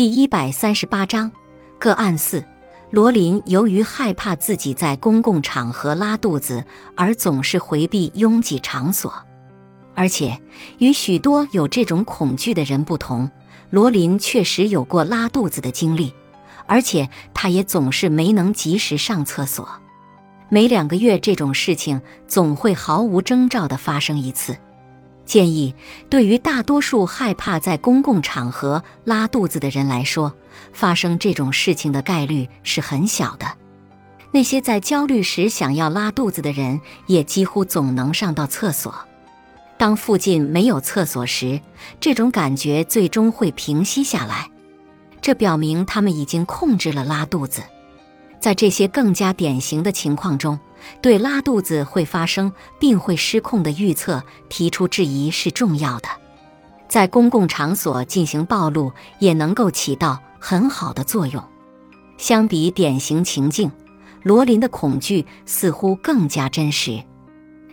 第一百三十八章个案四：罗琳由于害怕自己在公共场合拉肚子，而总是回避拥挤场所。而且与许多有这种恐惧的人不同，罗琳确实有过拉肚子的经历，而且她也总是没能及时上厕所。每两个月，这种事情总会毫无征兆地发生一次。建议对于大多数害怕在公共场合拉肚子的人来说，发生这种事情的概率是很小的。那些在焦虑时想要拉肚子的人，也几乎总能上到厕所。当附近没有厕所时，这种感觉最终会平息下来，这表明他们已经控制了拉肚子。在这些更加典型的情况中，对拉肚子会发生并会失控的预测提出质疑是重要的。在公共场所进行暴露也能够起到很好的作用。相比典型情境，罗琳的恐惧似乎更加真实。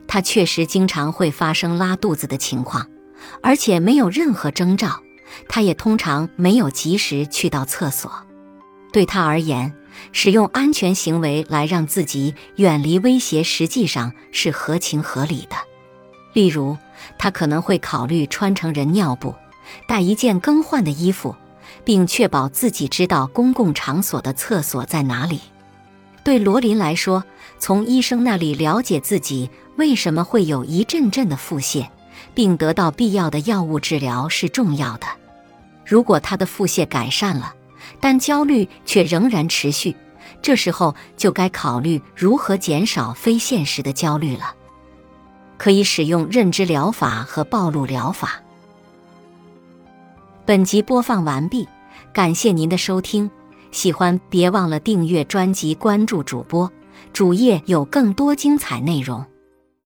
他确实经常会发生拉肚子的情况，而且没有任何征兆。他也通常没有及时去到厕所。对他而言，使用安全行为来让自己远离威胁，实际上是合情合理的。例如，他可能会考虑穿成人尿布，带一件更换的衣服，并确保自己知道公共场所的厕所在哪里。对罗琳来说，从医生那里了解自己为什么会有一阵阵的腹泻，并得到必要的药物治疗是重要的。如果他的腹泻改善了，但焦虑却仍然持续，这时候就该考虑如何减少非现实的焦虑了。可以使用认知疗法和暴露疗法。本集播放完毕，感谢您的收听，喜欢别忘了订阅专辑、关注主播，主页有更多精彩内容。